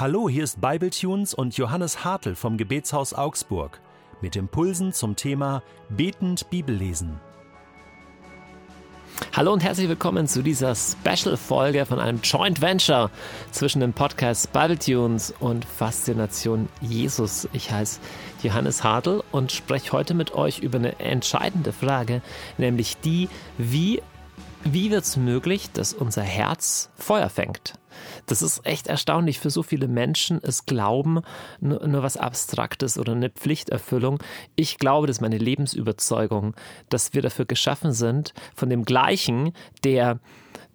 Hallo, hier ist Bibletunes und Johannes Hartl vom Gebetshaus Augsburg mit Impulsen zum Thema Betend Bibellesen. Hallo und herzlich willkommen zu dieser Special-Folge von einem Joint Venture zwischen den Podcasts Bibletunes und Faszination Jesus. Ich heiße Johannes Hartl und spreche heute mit euch über eine entscheidende Frage, nämlich die, wie, wie wird es möglich, dass unser Herz Feuer fängt? Das ist echt erstaunlich für so viele Menschen. Es glauben nur, nur was Abstraktes oder eine Pflichterfüllung. Ich glaube, das ist meine Lebensüberzeugung, dass wir dafür geschaffen sind, von dem Gleichen, der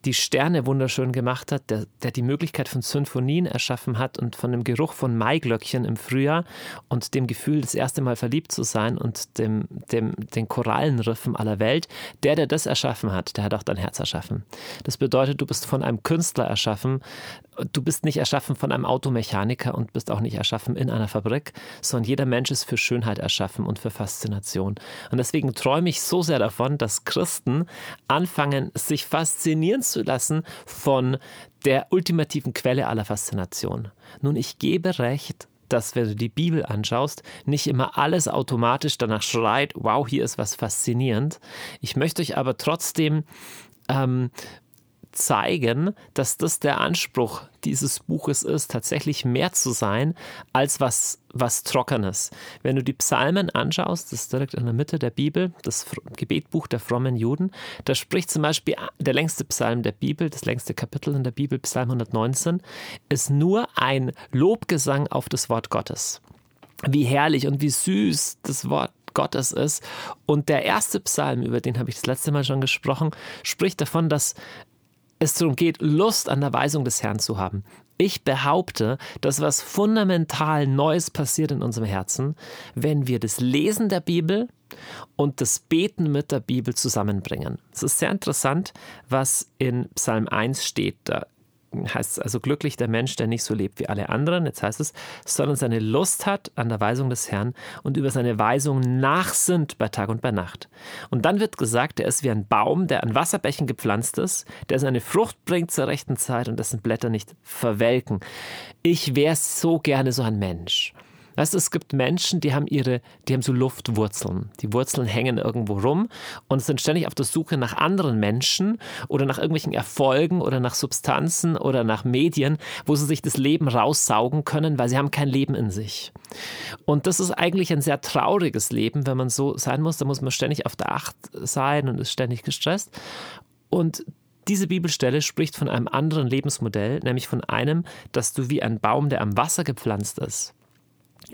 die Sterne wunderschön gemacht hat, der, der die Möglichkeit von Symphonien erschaffen hat und von dem Geruch von Maiglöckchen im Frühjahr und dem Gefühl, das erste Mal verliebt zu sein und dem, dem, den Korallenriffen aller Welt, der, der das erschaffen hat, der hat auch dein Herz erschaffen. Das bedeutet, du bist von einem Künstler erschaffen, du bist nicht erschaffen von einem Automechaniker und bist auch nicht erschaffen in einer Fabrik, sondern jeder Mensch ist für Schönheit erschaffen und für Faszination. Und deswegen träume ich so sehr davon, dass Christen anfangen, sich faszinieren zu lassen von der ultimativen Quelle aller Faszination. Nun, ich gebe recht, dass wenn du die Bibel anschaust, nicht immer alles automatisch danach schreit, wow, hier ist was faszinierend. Ich möchte euch aber trotzdem ähm, zeigen, dass das der Anspruch dieses Buches ist, tatsächlich mehr zu sein als was, was Trockenes. Wenn du die Psalmen anschaust, das ist direkt in der Mitte der Bibel, das Gebetbuch der frommen Juden, da spricht zum Beispiel der längste Psalm der Bibel, das längste Kapitel in der Bibel, Psalm 119, ist nur ein Lobgesang auf das Wort Gottes. Wie herrlich und wie süß das Wort Gottes ist. Und der erste Psalm, über den habe ich das letzte Mal schon gesprochen, spricht davon, dass es darum geht, Lust an der Weisung des Herrn zu haben. Ich behaupte, dass was fundamental Neues passiert in unserem Herzen, wenn wir das Lesen der Bibel und das Beten mit der Bibel zusammenbringen. Es ist sehr interessant, was in Psalm 1 steht. Da heißt es also glücklich der Mensch, der nicht so lebt wie alle anderen, jetzt heißt es, sondern seine Lust hat an der Weisung des Herrn und über seine Weisung nachsinnt bei Tag und bei Nacht. Und dann wird gesagt, er ist wie ein Baum, der an Wasserbächen gepflanzt ist, der seine Frucht bringt zur rechten Zeit und dessen Blätter nicht verwelken. Ich wäre so gerne so ein Mensch. Weißt du, es gibt Menschen, die haben ihre, die haben so Luftwurzeln. Die Wurzeln hängen irgendwo rum und sind ständig auf der Suche nach anderen Menschen oder nach irgendwelchen Erfolgen oder nach Substanzen oder nach Medien, wo sie sich das Leben raussaugen können, weil sie haben kein Leben in sich. Und das ist eigentlich ein sehr trauriges Leben, wenn man so sein muss. Da muss man ständig auf der Acht sein und ist ständig gestresst. Und diese Bibelstelle spricht von einem anderen Lebensmodell, nämlich von einem, dass du wie ein Baum, der am Wasser gepflanzt ist,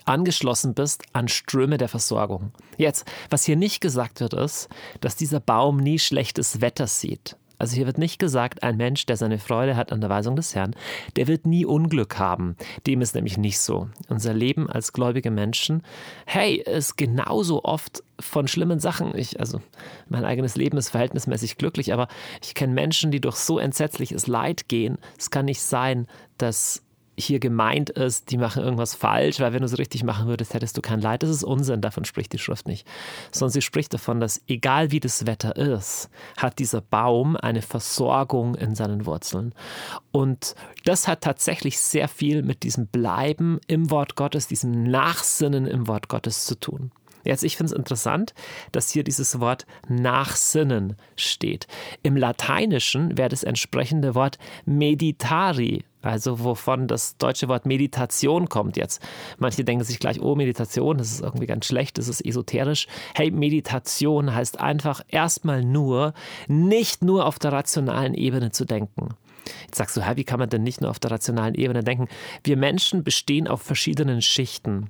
angeschlossen bist an Ströme der Versorgung. Jetzt, was hier nicht gesagt wird, ist, dass dieser Baum nie schlechtes Wetter sieht. Also hier wird nicht gesagt, ein Mensch, der seine Freude hat an der Weisung des Herrn, der wird nie Unglück haben. Dem ist nämlich nicht so. Unser Leben als gläubige Menschen, hey, ist genauso oft von schlimmen Sachen. Ich, also mein eigenes Leben ist verhältnismäßig glücklich, aber ich kenne Menschen, die durch so entsetzliches Leid gehen. Es kann nicht sein, dass hier gemeint ist, die machen irgendwas falsch, weil wenn du es richtig machen würdest, hättest du kein Leid. Das ist Unsinn, davon spricht die Schrift nicht. Sondern sie spricht davon, dass egal wie das Wetter ist, hat dieser Baum eine Versorgung in seinen Wurzeln. Und das hat tatsächlich sehr viel mit diesem Bleiben im Wort Gottes, diesem Nachsinnen im Wort Gottes zu tun. Jetzt, ich finde es interessant, dass hier dieses Wort nachsinnen steht. Im Lateinischen wäre das entsprechende Wort meditari, also wovon das deutsche Wort Meditation kommt jetzt. Manche denken sich gleich, oh, Meditation, das ist irgendwie ganz schlecht, das ist esoterisch. Hey, Meditation heißt einfach erstmal nur, nicht nur auf der rationalen Ebene zu denken. Jetzt sagst du, hey, wie kann man denn nicht nur auf der rationalen Ebene denken? Wir Menschen bestehen auf verschiedenen Schichten.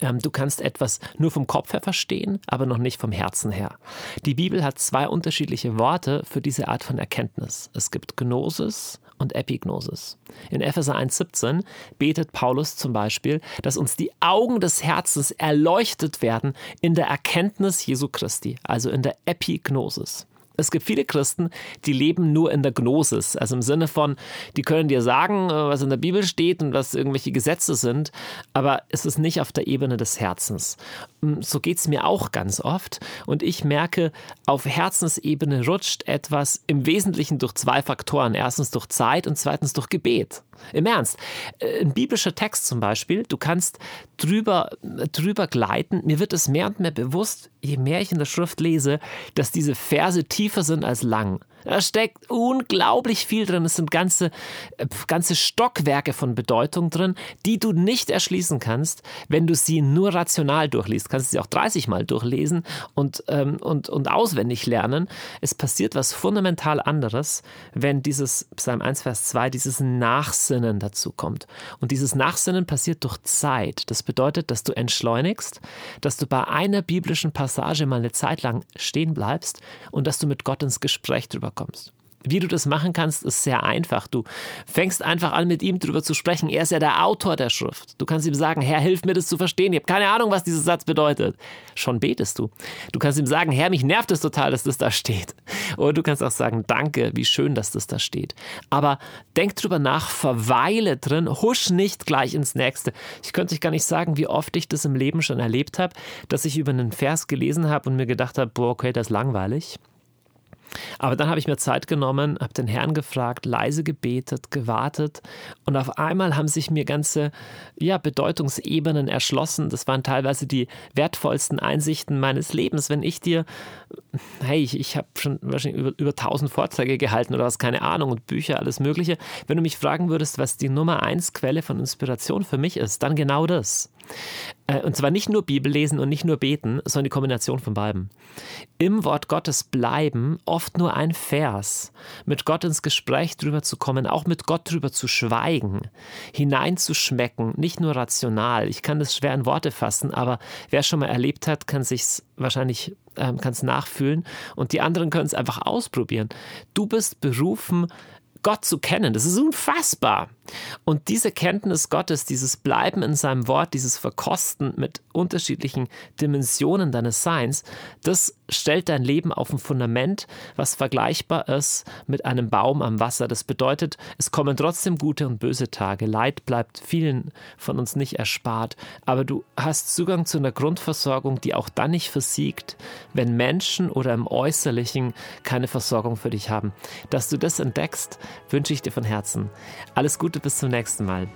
Ähm, du kannst etwas nur vom Kopf her verstehen, aber noch nicht vom Herzen her. Die Bibel hat zwei unterschiedliche Worte für diese Art von Erkenntnis. Es gibt Gnosis und Epignosis. In Epheser 1,17 betet Paulus zum Beispiel, dass uns die Augen des Herzens erleuchtet werden in der Erkenntnis Jesu Christi, also in der Epignosis. Es gibt viele Christen, die leben nur in der Gnosis, also im Sinne von, die können dir sagen, äh, was in der Bibel steht und was irgendwelche Gesetze sind, aber es ist nicht auf der Ebene des Herzens. Mm, so geht es mir auch ganz oft und ich merke, auf Herzensebene rutscht etwas im Wesentlichen durch zwei Faktoren. Erstens durch Zeit und zweitens durch Gebet. Im Ernst. Äh, ein biblischer Text zum Beispiel, du kannst drüber, drüber gleiten. Mir wird es mehr und mehr bewusst, je mehr ich in der Schrift lese, dass diese Verse tiefer sind als lang. Da steckt unglaublich viel drin. Es sind ganze, äh, ganze Stockwerke von Bedeutung drin, die du nicht erschließen kannst, wenn du sie nur rational durchliest. Du kannst sie auch 30 Mal durchlesen und, ähm, und, und auswendig lernen. Es passiert was fundamental anderes, wenn dieses Psalm 1, Vers 2, dieses Nachsinnen dazu kommt. Und dieses Nachsinnen passiert durch Zeit. Das bedeutet, dass du entschleunigst, dass du bei einer biblischen Passage mal eine Zeit lang stehen bleibst und dass du mit Gott ins Gespräch drüber kommst. Wie du das machen kannst, ist sehr einfach. Du fängst einfach an, mit ihm darüber zu sprechen. Er ist ja der Autor der Schrift. Du kannst ihm sagen, Herr, hilf mir das zu verstehen. Ich habe keine Ahnung, was dieser Satz bedeutet. Schon betest du. Du kannst ihm sagen, Herr, mich nervt es total, dass das da steht. Oder du kannst auch sagen, danke, wie schön, dass das da steht. Aber denk drüber nach, verweile drin, husch nicht gleich ins Nächste. Ich könnte euch gar nicht sagen, wie oft ich das im Leben schon erlebt habe, dass ich über einen Vers gelesen habe und mir gedacht habe, boah, okay, das ist langweilig. Aber dann habe ich mir Zeit genommen, habe den Herrn gefragt, leise gebetet, gewartet und auf einmal haben sich mir ganze ja, Bedeutungsebenen erschlossen. Das waren teilweise die wertvollsten Einsichten meines Lebens. Wenn ich dir, hey, ich, ich habe schon wahrscheinlich über, über 1000 Vorträge gehalten oder was, keine Ahnung, und Bücher, alles Mögliche. Wenn du mich fragen würdest, was die Nummer eins Quelle von Inspiration für mich ist, dann genau das. Äh, und zwar nicht nur Bibel lesen und nicht nur beten, sondern die Kombination von beiden. Im Wort Gottes bleiben, oft nur ein Vers, mit Gott ins Gespräch drüber zu kommen, auch mit Gott drüber zu schweigen, hineinzuschmecken, nicht nur rational. Ich kann das schwer in Worte fassen, aber wer schon mal erlebt hat, kann sich wahrscheinlich ähm, kann nachfühlen und die anderen können es einfach ausprobieren. Du bist berufen, Gott zu kennen. Das ist unfassbar. Und diese Kenntnis Gottes, dieses Bleiben in seinem Wort, dieses Verkosten mit unterschiedlichen Dimensionen deines Seins, das stellt dein Leben auf ein Fundament, was vergleichbar ist mit einem Baum am Wasser. Das bedeutet, es kommen trotzdem gute und böse Tage. Leid bleibt vielen von uns nicht erspart. Aber du hast Zugang zu einer Grundversorgung, die auch dann nicht versiegt, wenn Menschen oder im Äußerlichen keine Versorgung für dich haben. Dass du das entdeckst, wünsche ich dir von Herzen. Alles Gute, bis zum nächsten Mal.